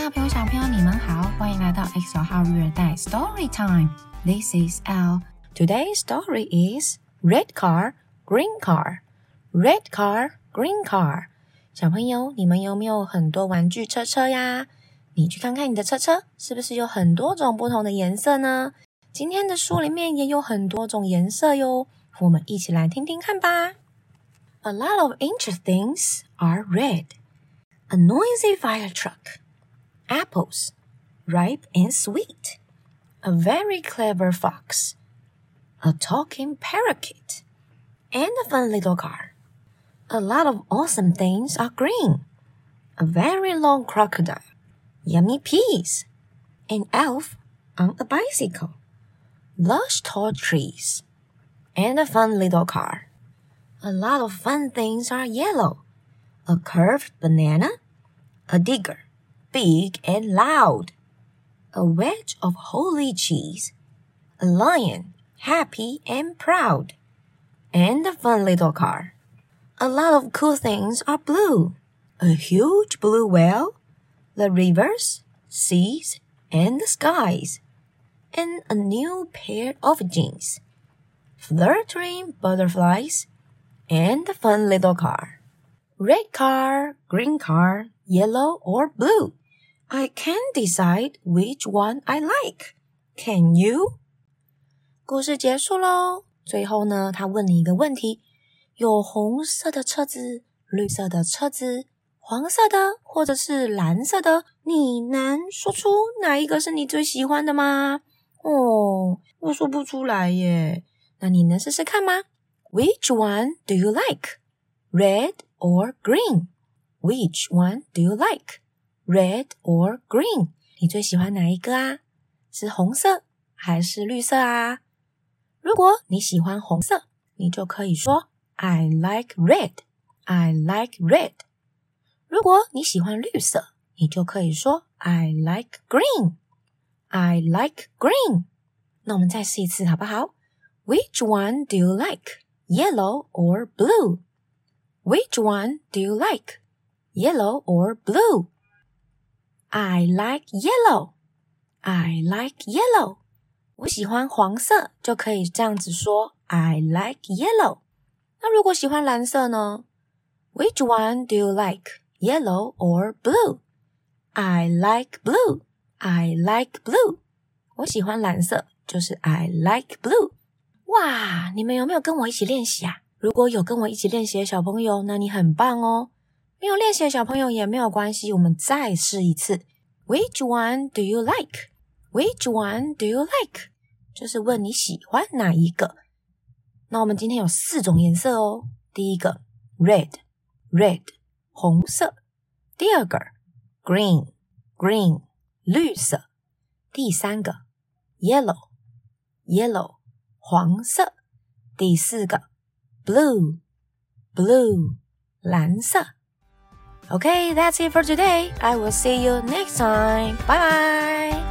大朋友、小朋友，你们好，欢迎来到 X 号育儿袋 Story Time。This is L. Today's story is Red Car, Green Car. Red Car, Green Car. 小朋友，你们有没有很多玩具车车呀？你去看看你的车车，是不是有很多种不同的颜色呢？今天的书里面也有很多种颜色哟，我们一起来听听看吧。A lot of interesting things are red. A noisy fire truck, apples, ripe and sweet, a very clever fox, a talking parakeet, and a fun little car. A lot of awesome things are green. A very long crocodile, yummy peas, an elf on a bicycle, lush tall trees, and a fun little car. A lot of fun things are yellow. A curved banana, a digger, big and loud, a wedge of holey cheese, a lion, happy and proud, and a fun little car. A lot of cool things are blue, a huge blue whale, the rivers, seas, and the skies, and a new pair of jeans, fluttering butterflies, and a fun little car. Red car, green car, yellow or blue. I can't decide which one I like. Can you? 故事结束喽。最后呢，他问你一个问题：有红色的车子、绿色的车子、黄色的或者是蓝色的，你能说出哪一个是你最喜欢的吗？哦，我说不出来耶。那你能试试看吗？Which one do you like? Red or green? Which one do you like? Red or green? 你最喜欢哪一个啊？是红色还是绿色啊？如果你喜欢红色，你就可以说 I like red. I like red. 如果你喜欢绿色，你就可以说 I like green. I like green. 那我们再试一次好不好？Which one do you like? Yellow or blue? Which one do you like? Yellow or blue? I like yellow. I like yellow. 我喜欢黄色，就可以这样子说 I like yellow. 那如果喜欢蓝色呢？Which one do you like? Yellow or blue? I like blue. I like blue. 我喜欢蓝色，就是 I like blue. 哇，你们有没有跟我一起练习啊？如果有跟我一起练习的小朋友，那你很棒哦。 没有练习的小朋友也没有关系，我们再试一次。Which one do you like? Which one do you like? 就是问你喜欢哪一个。那我们今天有四种颜色哦。第一个 red，red 红色。第二个 green，green 绿色。第三个 yellow，yellow 黄色。第四个 blue，blue 蓝色。Okay, that's it for today. I will see you next time. Bye bye.